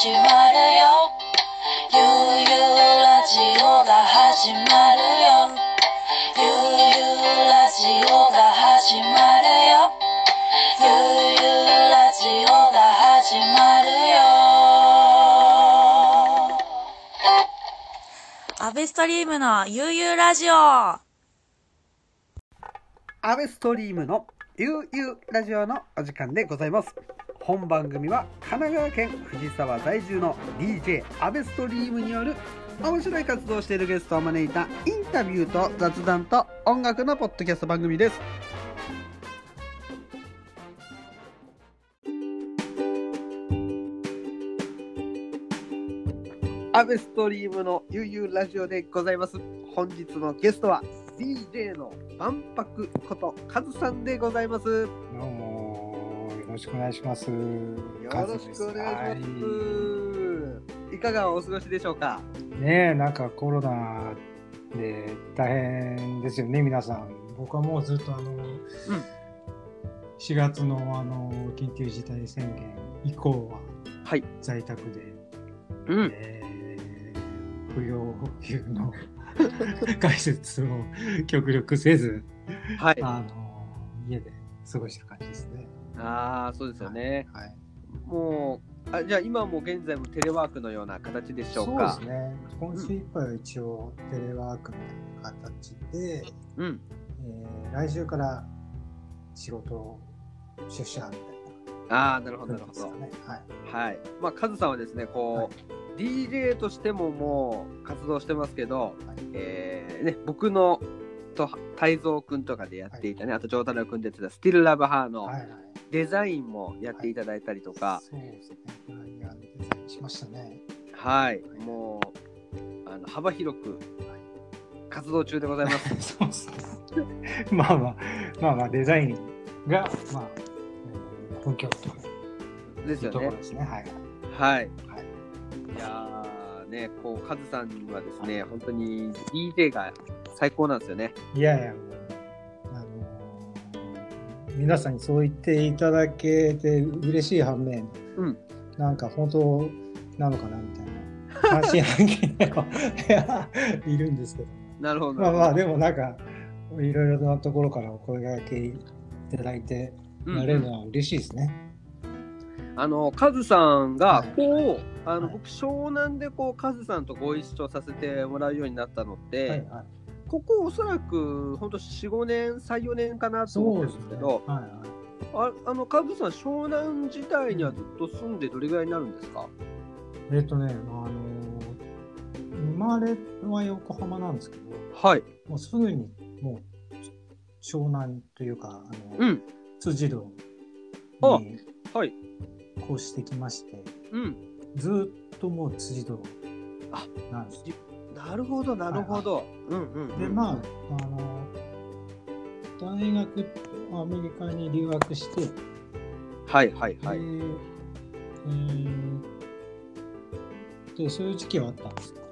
始まるよ。ゆうゆうラジオが始まるよ。ゆうゆうラジオが始まるよ。ゆうゆうラジオが始まるよ。アベストリームのゆうゆうラジオ。アベストリームのゆうゆうラジオのお時間でございます本番組は神奈川県藤沢在住の DJ アベストリームによる面白い活動をしているゲストを招いたインタビューと雑談と音楽のポッドキャスト番組です。アベストリームのゆうゆうラジオでございます。本日のゲストは DJ の万博ことカズさんでございます。どうも。ろしくお願いします。よろしくお願いします、い、かがお過ごしでしょうか？ねえ、なんかコロナで大変ですよね、皆さん。僕はもうずっとあの、4月のあの緊急事態宣言以降ははい在宅で、うんえー不要不急の 解説を極力せず、はいあの家で過ごしてる感じですね。ああそうですよね、はいもうあじゃあ今も現在もテレワークのような形でしょうか？そうですね。今週いっぱいは一応テレワークみたいな形で、うん。えー来週から仕事出社みたいああなるほなどなるほど。はい。はい。まあカズさんはですねこう、DJ としてももう活動してますけど、はい。えーね、僕のと泰造くんとかでやっていたね、あと丈太郎くんでやってた「Still Love Her」のはいはい。デザインもやっていただいたりとか、そうですね。はい。デザインしましたね。はい、もうあの幅広く活動中でございます。そうですね。まあまあ、まあまあ、デザインが、まあ、えー本拠とですよねいうところ。ですね。はい。はい。はい。いやーね、こうカズさんはですね、本当に DJ が最高なんですよね。いやいや、皆さんにそう言っていただけて嬉しい反面、うんなんか本当なのかなみたいな、関心半径では いるんですけど、なるほど。まあまあ、でもなんか、いろいろなところからお声掛けいただいて、うんなれるのは嬉しいですね。あのカズさんがはいこう、あのはい僕湘南でこうカズさんとご一緒させてもらうようになったのって、はいはい。ここおそらく本当4、5年、3、4年かなと思ってるんですけど、はいはい。ああのカズさん湘南自体にはずっと住んでどれぐらいになるんですか？えっ、とね、あのー生まれは横浜なんですけど、はい。もうすぐにもう湘南というか、あの、うん。辻堂あにはい。越してきまして、うん。ずーっともう辻堂あなんです。なるほど、なるほど。うんうん、うん。で、まあ、あの、大学、アメリカに留学して、はいはいはい。で、えーで、そういう時期はあったんですけど、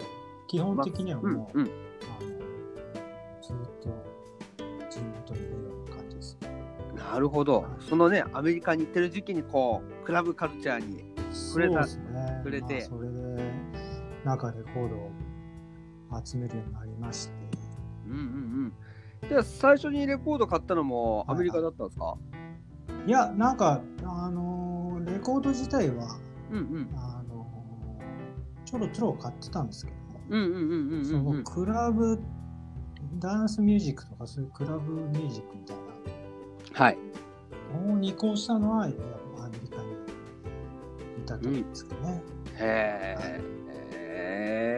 基本的にはうんもう、うん。あのずーっと地元にいるような感じです。なるほど。そのね、アメリカに行ってる時期にこう、クラブカルチャーに。触れたね。触れてまあそれで、なんかレコードを集めるようになりまして、うんうんうん。で、最初にレコード買ったのもアメリカだったんですか、いや、なんか、あのーレコード自体は、うんうん。あのーちょろちょろ買ってたんですけども、うんうんうんうんそうんうん。のクラブ、ダンスミュージックとかそういうクラブミュージックみたいはい。なのに移行したのは、やっぱアメリカにいた時ですかね。へえ。へ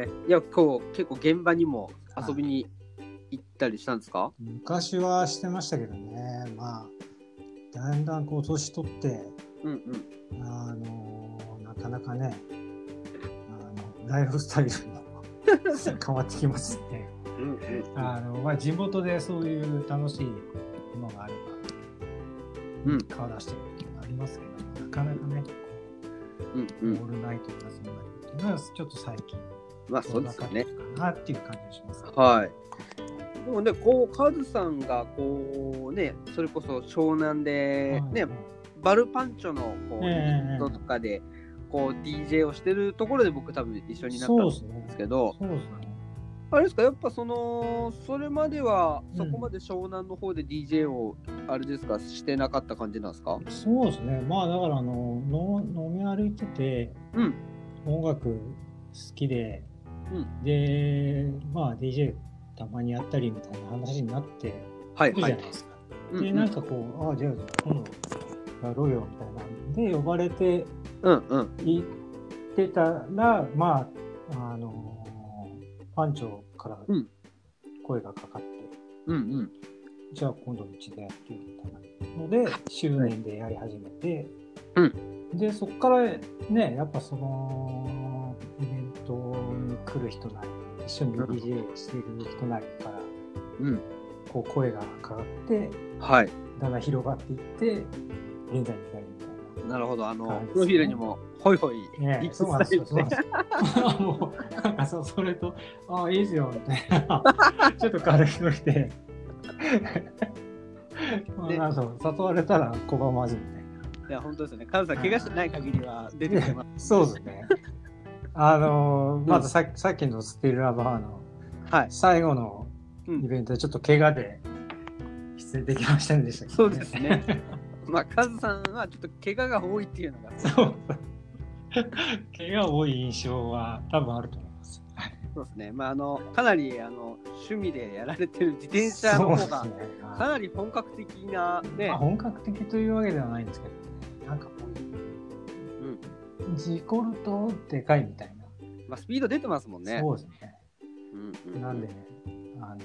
え。いや、こう、結構現場にも遊びに行ったりしたんですか、昔はしてましたけどね、まあ、だんだんこう年取って、うんうん。あのーなかなかね、あのライフスタイルも 変わってきますね。うんうんあのまあ、地元でそういう楽しいものがあれば、うん顔出してるっていうのがありますけど、なかなかね、うんこうん。うオールナイトに遊んだりっていうのは、ちょっと最近、まあそうですよね。かなっていう感じがします。はい。でもね、こう、カズさんが、こうね、それこそ湘南で、ね、はいバルパンチョのこう、ええイベントとかで、こう DJ をしてるところで僕多分一緒になったんですねす。けど、そうですね。あれですかやっぱそのそれまではうんそこまで湘南の方で DJ をあれですかしてなかった感じなんですか？そうですね。まあだからあのの飲み歩いてて、うん音楽好きで、うん。で、まあ DJ たまにやったりみたいな話になってはいるじゃないですか。で、なんかこう、ああ、じゃあ今度やろうよみたいな。んで呼ばれてうんうん。行ってたら、まあ、あのパンチョからうん。声がかかって、うんうん。じゃあ今度うちでやってよみたいなので、周年でやり始めて、うん。で、そこからね、やっぱその、来る人なり、一緒に DJ してる人なりから、うんこう声がかかって、はいだんだん広がっていって、現在に至るみたいな。なるほどあのプロフィールにもホイホイねリップそうなんですそうなんですよ。もう、なんかそそれと、ああ、いいですよ、みたいな。ちょっと軽いノリで。まあなんか誘われたら拒まずみたいな。いや本当ですよねカズさん怪我してない限りは出てきてます そうですね。あのーまずさっきさっきのスティールラバーのはい。最後のうん。イベントでちょっと怪我で出演できませんでしたけど、そうですね。まあカズさんはちょっと怪我が多いっていうのが。そう。怪我多い印象は多分あると思います。そうですね。まああのかなりあの趣味でやられてる自転車の方がかなり本格的なね。まあ、本格的というわけではないんですけど、ね、なんかこう、事故るとでかいみたいな。まあスピード出てますもんねそうですね。うんうんなんでね、あの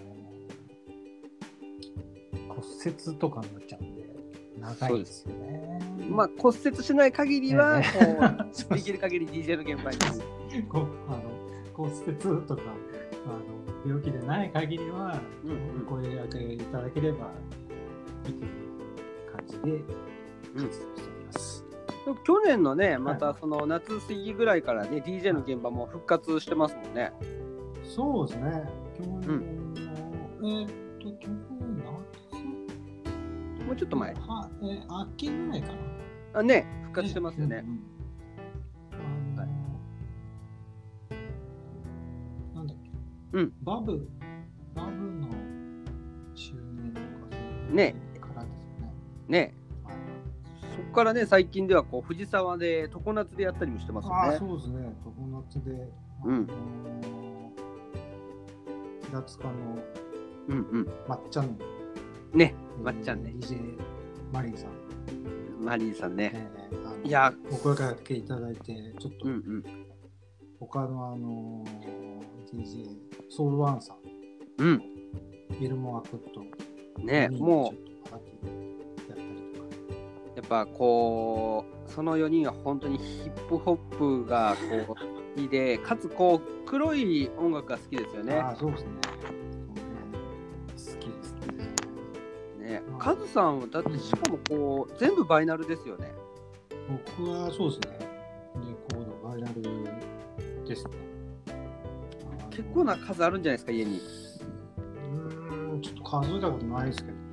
骨折とかになっちゃうんで、長いですよね。まあ骨折しない限りは、えこそううできる限り DJ の現場に こうあの骨折とかあの病気でない限りは、うんうんお声掛けいただければ、見てる感じで活動しております。去年のねまたその夏過ぎぐらいからね DJ の現場も復活してますもんね。そうですね。去年の、えーっと、去年夏？もうちょっと前。はえー秋ぐらいかな。あね復活してますよね。うんうんあのはい。なんだっけ？うん。バブ、バブの周年とかそういうね。からですよね。ねからね最近ではこう藤沢で常夏でやったりもしてますよね。そうですね。常夏で、あうん。の平塚のうんうん。まっちゃん。ねえーまっちゃんね。DJ マリンさん。マリーさんね。ねあのいやお声掛けいただいて、ちょっとうんうん。他のあの DJ、ソウルワンさん、うん。エルモアクット、ねもうぱこうその4人は本当にヒップホップがこう好きでかつこう黒い音楽が好きですよねああ、そうですね。そうね好きですね。ねカズさんはだってしかもこう全部バイナルですよね僕はそうですね。レコード、バイナルですね。結構な数あるんじゃないですか家にうーん、ちょっと数えたことないですけどね。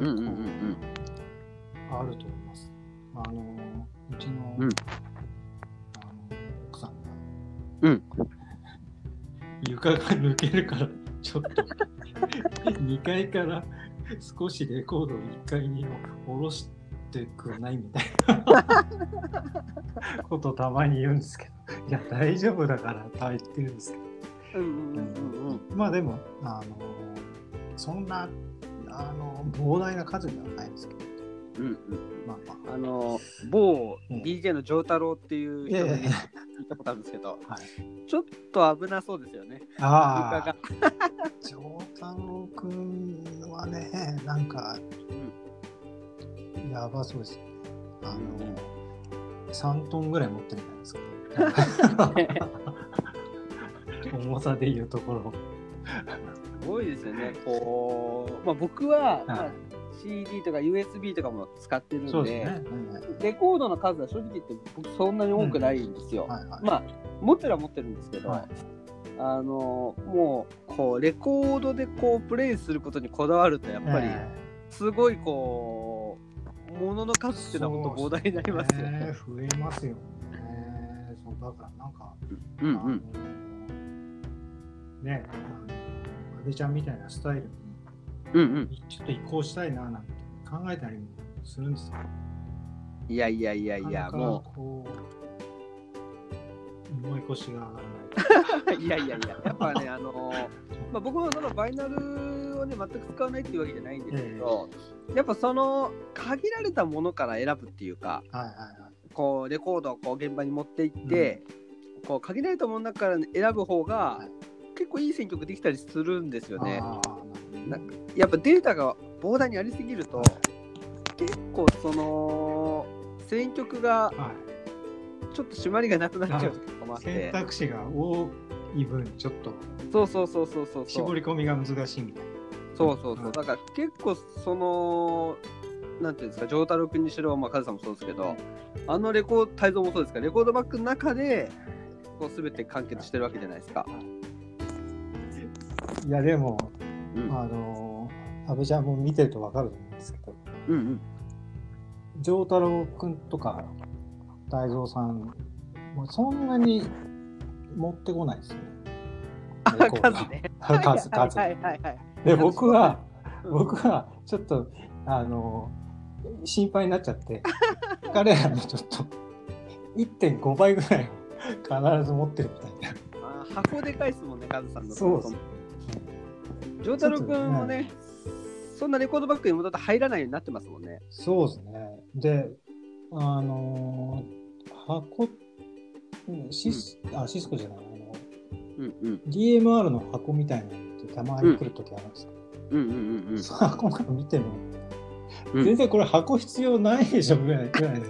うんうんうんうんあると思います。あの、うちの、うん。あの奥さんが、うん。床が抜けるから、ちょっと、2階から少しレコードを1階に下ろしてくれないみたいなことをたまに言うんですけど、いや、大丈夫だからとは言ってるんですけど、うんまあでも、あの、そんな、あの、膨大な数ではないですけど、うんうんまあまあ、あの某うん。DJ の丈太郎っていう人に聞いたことあるんですけど、はい。ちょっと危なそうですよね。ああ。床、丈太郎くんはね、なんか、やばそうですよね。あの、3トンぐらい持ってるじゃないですか、重さでいうところ。すごいですよね。こう、まあ、僕は、まあはい CD とか USB とかも使ってるんでそうですね。レコードの数は正直言って僕そんなに多くないんですよ、はいはい。まあ持ってるは持ってるんですけど、はいあのもうこうレコードでこうプレイすることにこだわるとやっぱりえすごいこうものの数っていうのは本当膨大になりますよね。ね増えますよね。そうだからなんか、うんあのねあの安倍ちゃんみたいなスタイルにうんうんちょっと移行したいななんて考えたりもするんですよ。いやいやいやいやもこう思い越しが上がらない。う いやいやいややっぱねあの まあ僕もそのバイナルをね全く使わないっていうわけじゃないんですけど、やっぱその限られたものから選ぶっていうかはいはいはい。こうレコードをこう現場に持って行って、こう限られたものの中から選ぶ方がはい結構いい選曲できたりするんですよね。あーなるほどねやっぱデータが膨大にありすぎると結構その選曲がはい。ちょっと締まりがなくなっちゃう時とかもあっ選て択肢が多い分ちょっとそうそうそうそうそう絞り込みが難しいみたいな。そうそうそう。うん。だから結構そのなんていうんですか丈太郎君にしろ、まあ、カズさんもそうですけどあのレコード泰造もそうですけどレコードバッグの中でこう全て完結してるわけじゃないですか。いやでも、うんあの安倍ちゃんも見てると分かると思うんですけどうんうん丈太郎君とか大蔵さんもうそんなに持ってこないですよね。数ね。数数はいはいはいはい。で僕はうん僕はちょっとあの心配になっちゃって 彼らのちょっと1.5倍ぐらいを必ず持ってるみたいな。あー箱でかいですもんね、カズさんの。そうです丈太郎君もね、そんなレコードバッグにもだって入らないようになってますもんね。そうですね。で、あのー箱、うんシス、あ、シスコじゃない、あの、うんうん。DMR の箱みたいなのってたまに来るときあるんですけど、うんうんうんうん。その箱なんか見ても、うん。全然これ箱必要ないでしょぐらいぐらいの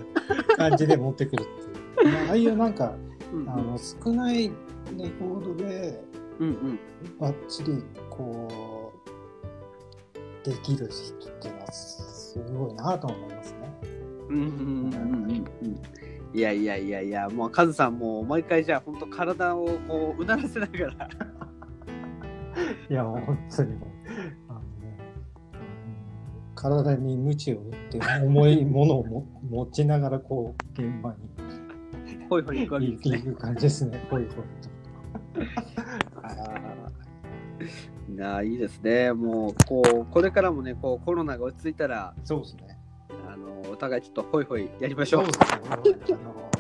感じで持ってくるっていう。まあああいうなんか、うん。あの少ないレコードでうんうん。バッチリこうできる人っていうのはすごいなと思いますね。うんうんうんうんうんいやいやいやいや、もうカズさんもう毎回じゃあ本当体をこううならせながら。いや、本当にもう、あのね、うん体に鞭を打って重いものをも持ちながらこう現場ほいほい行くわけにですね。行く感じですね。ほいほい あーなあいいですね。もうこうこれからもねこうコロナが落ち着いたらと。そうですね。あのお互いちょっとホイホイやりましょう。そうですね。あの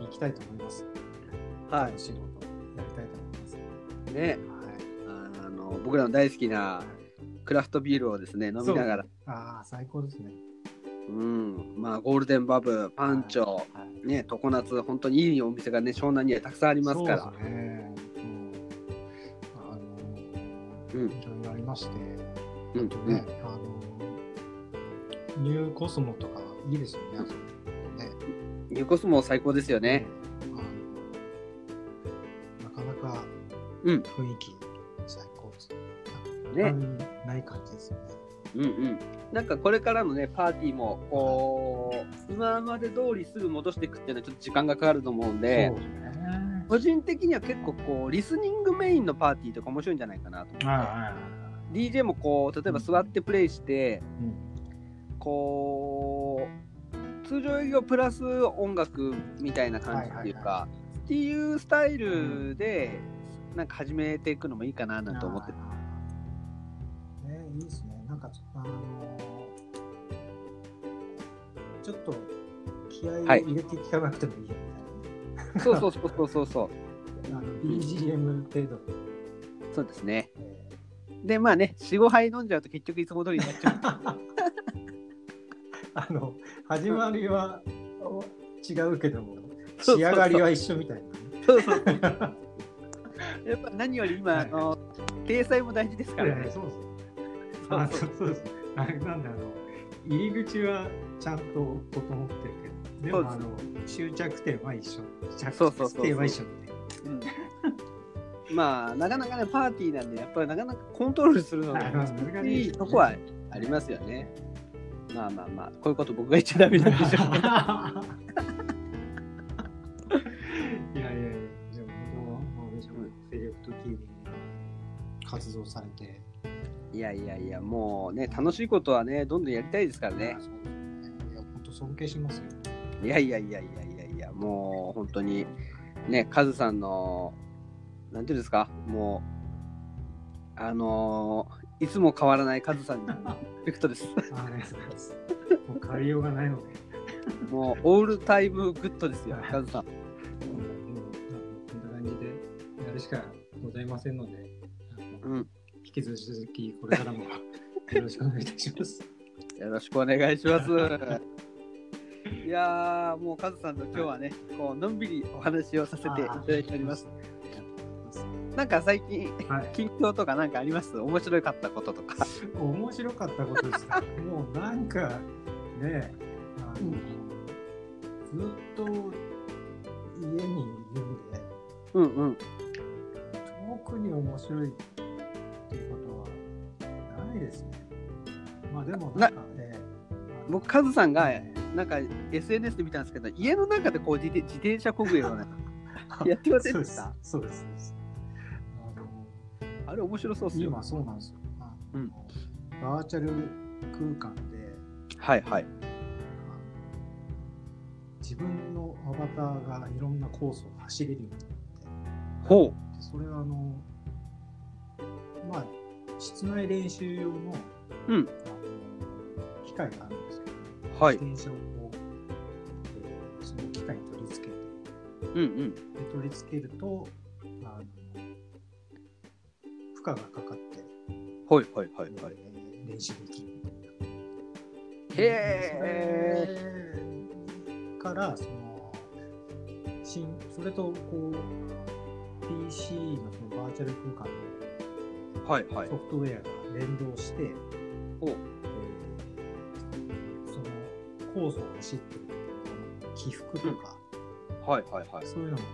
行きたいと思います。は仕事やりたいと思います。い。ねはい。あの僕らの大好きなクラフトビールをですね飲みながら、ああ、最高ですね。うんまあゴールデンバブパンチョ、はいね常夏本当にいいお店がね湘南にはたくさんありますから。そうですね。いろいろありまして、うんあとね、あのニューコスモとかいいですよね。あそこねニューコスモ最高ですよね。なかなかうん雰囲気最高ですね他にない感じですよね。うんうん。なんかこれからのねパーティーもこう今まで通りすぐ戻していくっていうのはちょっと時間がかかると思うんで。ね。個人的には結構こうリスニングメインのパーティーとか面白いんじゃないかなと思って、はいはいはい。DJ もこう例えば座ってプレイして、うんこう通常営業プラス音楽みたいな感じっていうか、はいはいはっていうスタイルでなんか始めていくのもいいかななんて思ってあーね、いいですね。なんか、あのーちょっと気合をはい入れて聞かなくてもいいよみたい。そうそうそうそうそう。そうあの BGM 程度。で、そうですね。えでまあね45杯飲んじゃうと結局いつも通りになっちゃう。ー あの始まりはお違うけども、そうそうそう。仕上がりは一緒みたいそうそうそう。やっぱ何より今、はいあの体裁も大事ですからね。そうです。あそうそうです。あれなんだあの入り口はちゃんと整ってるでもあの終着点は一緒。着そうそうそうそう点は一緒みたいな。うんまあなかなかねパーティーなんでやっぱりなかなかコントロールするのがは い難しいとこはありますよね。まあまあまあこういうこと僕が言っちゃダメなんでしょう。いやいやいや、でも本当、精力的に活動されて、いやいやいやもうね楽しいことはねどんどんやりたいですからね。いや、本当尊敬しますよ。いやいやいやいやいやいいや、もう本当に、ね、カズさんの、なんていうんですか、もう、あのーいつも変わらないカズさんに、リスペクトです。ありがとうございます。もう変わりようがないので。もう、 all time good ですよ、カズさん。もうこんな感じでやるしかございませんので、うん。引き続きこれからもよろしくお願いいたします。よろしくお願いします。いやー、もうカズさんと今日はね、こうのんびりお話をさせていただいております。なんか最近、はい、近況とかなんかあります？面白かったこととか。面白かったことですか？もうなんかね、あのずっと家にいるんで、うんうん。特に面白いっていうことはないですね。まあでもなんかね、僕、カズさんがねなんか SNS で見たんですけど、家の中でこう自転自転車こぐような、やってませんでした？そうです。そうです。あれ面白そうっすよ。今そうなんですよ。うんバーチャル空間ではいはい。自分のアバターがいろんなコースを走れるようになってほでそれはあのまあ室内練習用の,、うん機械があるんですけ。はい。自転車をこう、えーその機械に取り付けてうんうん。で取り付けるとあの負荷がかかって、はいはいはいはい。えー練習できるみたいな。へそれからその新それとこう PC のそのバーチャル空間のはいはいソ。フトウェアが連動して、おえーそのコースを走ってる起伏とか、はいはいはい。そういうのもこ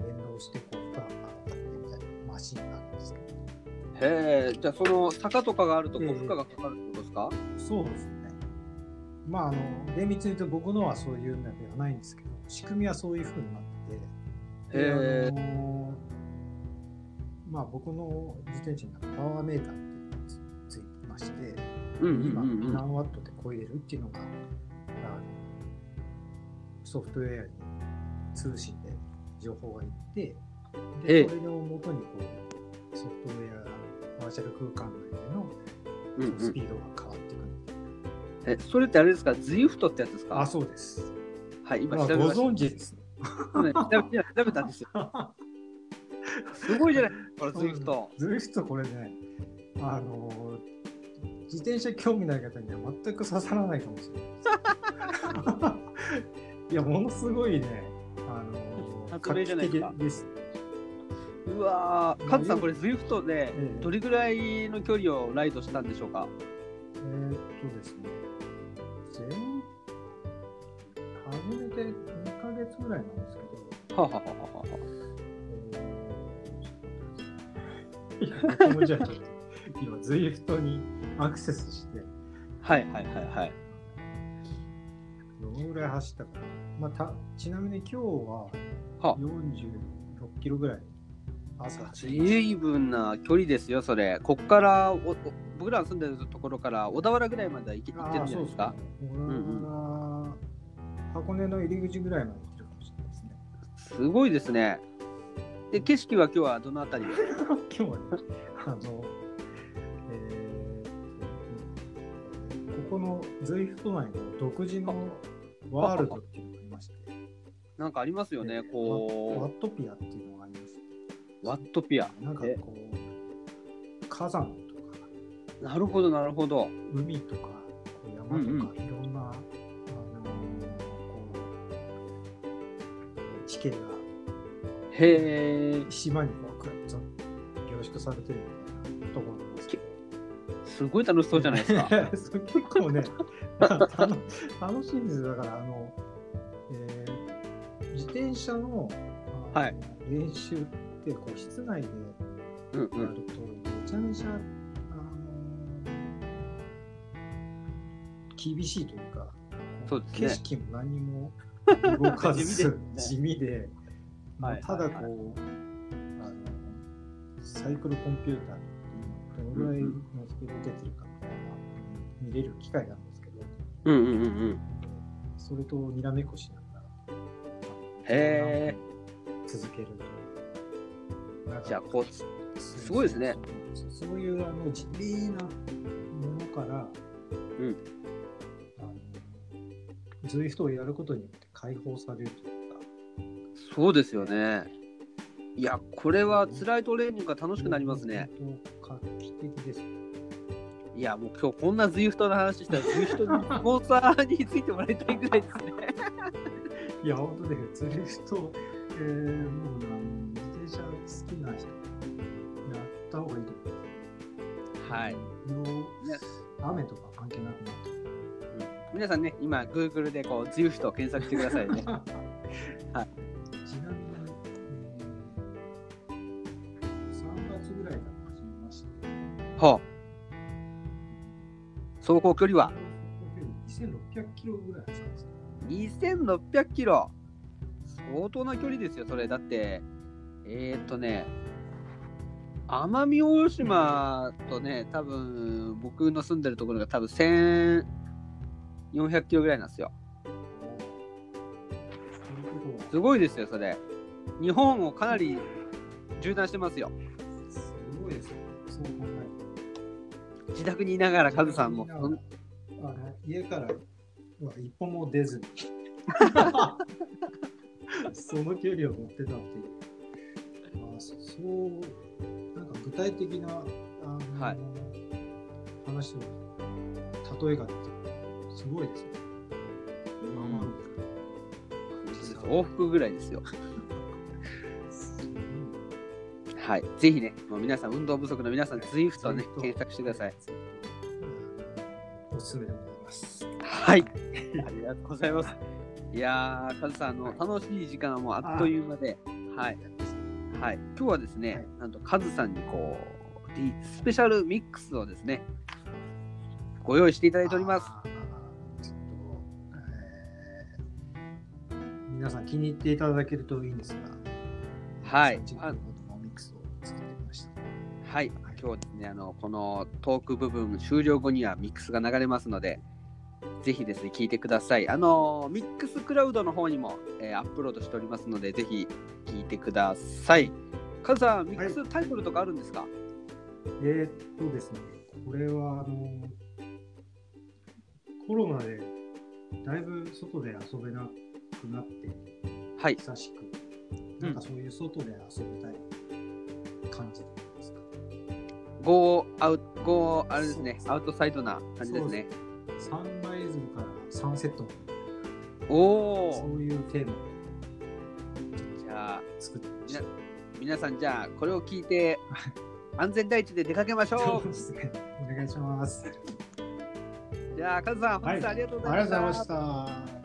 う連動してこう負荷がかかってみたいなマシンがあるんですけど。へえ、じゃあその坂とかがあるとこうええ。負荷がかかるってことですか、そうですね。まああの厳密に言うと僕のはそういうのではないんですけど仕組みはそういう風になっててでへえ。あのまあ僕の自転車にはパワーメーターっていうのがつついてまして、今うんうん。何ワットで超えれるっていうのがあのソフトウェアに通信で情報がいってええでそれをもとにこうソフトウェアバーチャル空間内でのうんうんスピードが変わっていくみたいえ、それってあれですか ?ZWIFT ってやつですか？なあそうです、はい、今調べました。存知ですねね調べたんですよ。すごいじゃないこれ ZWIFT。ズイフトこれねあの自転車興味ない方には全く刺さらないかもしれない。いやものすごいね。あの発明じゃないですうわー、カズさんこれ ZWIFT でええ。どれぐらいの距離をライドしたんでしょうか？えーっとですね。前初めて2ヶ月ぐらいなんですけど。ははははは。は。い。や、僕もじゃあちょっと、今、ZWIFT にアクセスして、はいはいはいはい。どのぐらい走ったかな。まあ、たちなみに今日はは46キロぐらい朝随分な距離ですよ、それ。こっからおお僕らの住んでるところから小田原ぐらいまでは行け行た。ってるんじゃないですか？うですね。俺は箱根の入り口ぐらいまで行ってるかもしれないですね。すごいですね。で、景色は今日はどのあたり？今日はね、あの、ここの ZWIFT 内の独自のワールドっていうのがありまして、なんかありますよね、ワこットピアっていうのがありまして、う、ワットピア。なんかえこう、火山とか、なるほど、なるほど。海とか、こう山とか、いろんな、あのーこう、地形がへえ、島にこう、くっと凝縮されてるみすごい楽しそうじゃないですか。結構ね、楽楽しいんですよ。だから、あの、えー自転車のはい練習って、こう、室内でうんうん。やると、めちゃめちゃ、あの厳しいというか、そうですね景色も何も動かず 地味です地味で、まあはいただこう、はいあのサイクルコンピューターどのぐらいのスピード出てるかみたいな見れる機械なんですけど、うんうんうんうん。それとにらめっこしながらへ続けるじゃあこうすすごいですね。そういうあの地味なものから、うんあのそういう人をやることによって解放されるというか、そうですよね。いや、これは辛いトレーニングが楽しくなりますね。本当画期的ですよ。いや、もう今日こんな ZWIFT の話したら ZWIFT にスポンサーについてもらいたいぐらいですね。いや、本当ね、ツリフト、えー、もうあの自転車好きな人、やった方がいいと思います。はい。よ雨とか関係なくなって皆さんね、今 Google でこう ZWIFT を検索してくださいね。はい走行距離は？2600キロぐらい走ったんですよ。2600キロ。相当な距離ですよ、それ。だって、えー、っとね、奄美大島とね、多分僕の住んでるところが多分1400キロぐらいなんですよ。すごいですよ、それ。日本をかなり縦断してますよ。はすごいですよ。自宅にいながらて。カズさんも。家からは一歩も出ずに、その距離を持ってたっていう。あそう、なんか具体的な、あのはい話を、例えが出てすごいですね。まあまあ往復ぐらいですよ。はい。ぜひね、もう皆さん、運動不足の皆さん、ZWIFT をね、検索してください。おすすめでございます。はい。ありがとうございます。いやー、カズさん、あの、楽しい時間はもうあっという間で、はい。はい。今日はですね、はいなんとカズさんにこう、ディスペシャルミックスをですね、ご用意していただいております。皆さん気に入っていただけるといいんですが、はい今日ですね、あの、このトーク部分終了後にはミックスが流れますので、ぜひですね、聞いてください。あの、ミックスクラウドの方にも、えーアップロードしておりますので、ぜひ聞いてください。カズさん、ミックスタイトルとかあるんですか、えーっとですね、これはあのコロナでだいぶ外で遊べなくなってはい。久しく、なんかそういう外で遊びたい感じですか。ゴーアウト、ゴー、あれですね、アウトサイドな感じですね。サンライズからサンセットおお。そういうテーマじゃあ、で作ってみ。皆さん、じゃあ、これを聞いて、安全第一で出かけましょそうね。お願いします。う。じゃあ、カズさん、本日はありがとうございました。ありがとうございました。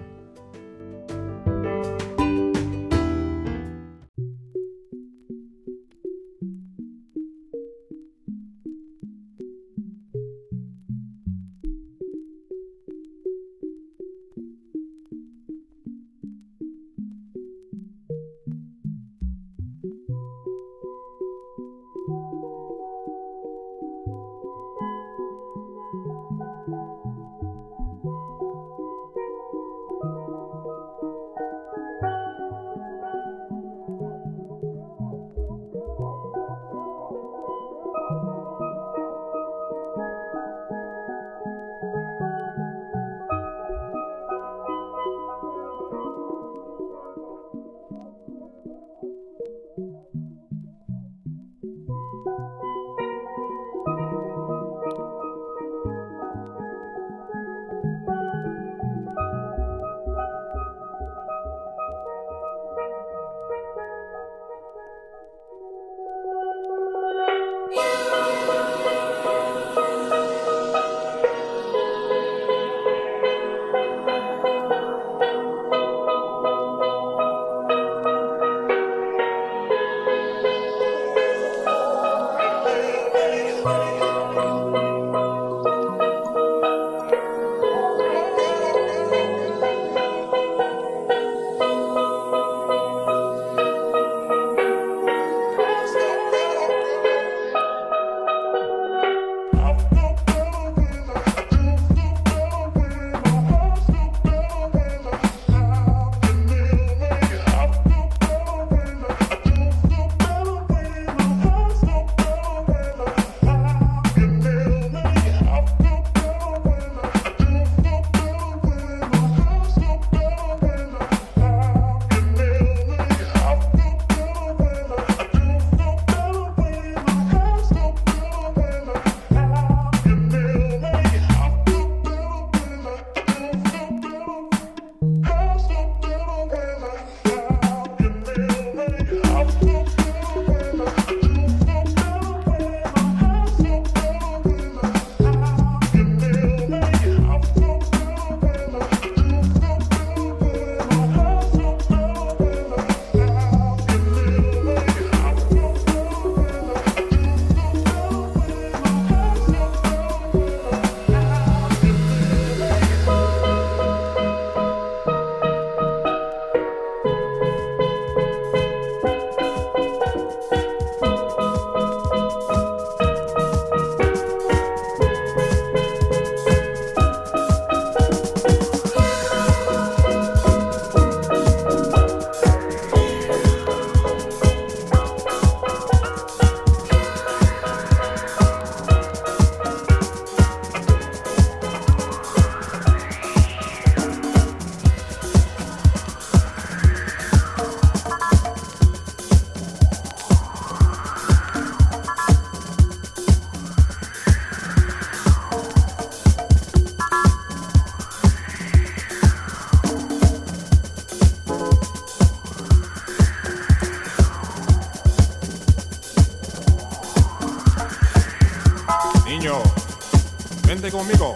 Conmigo,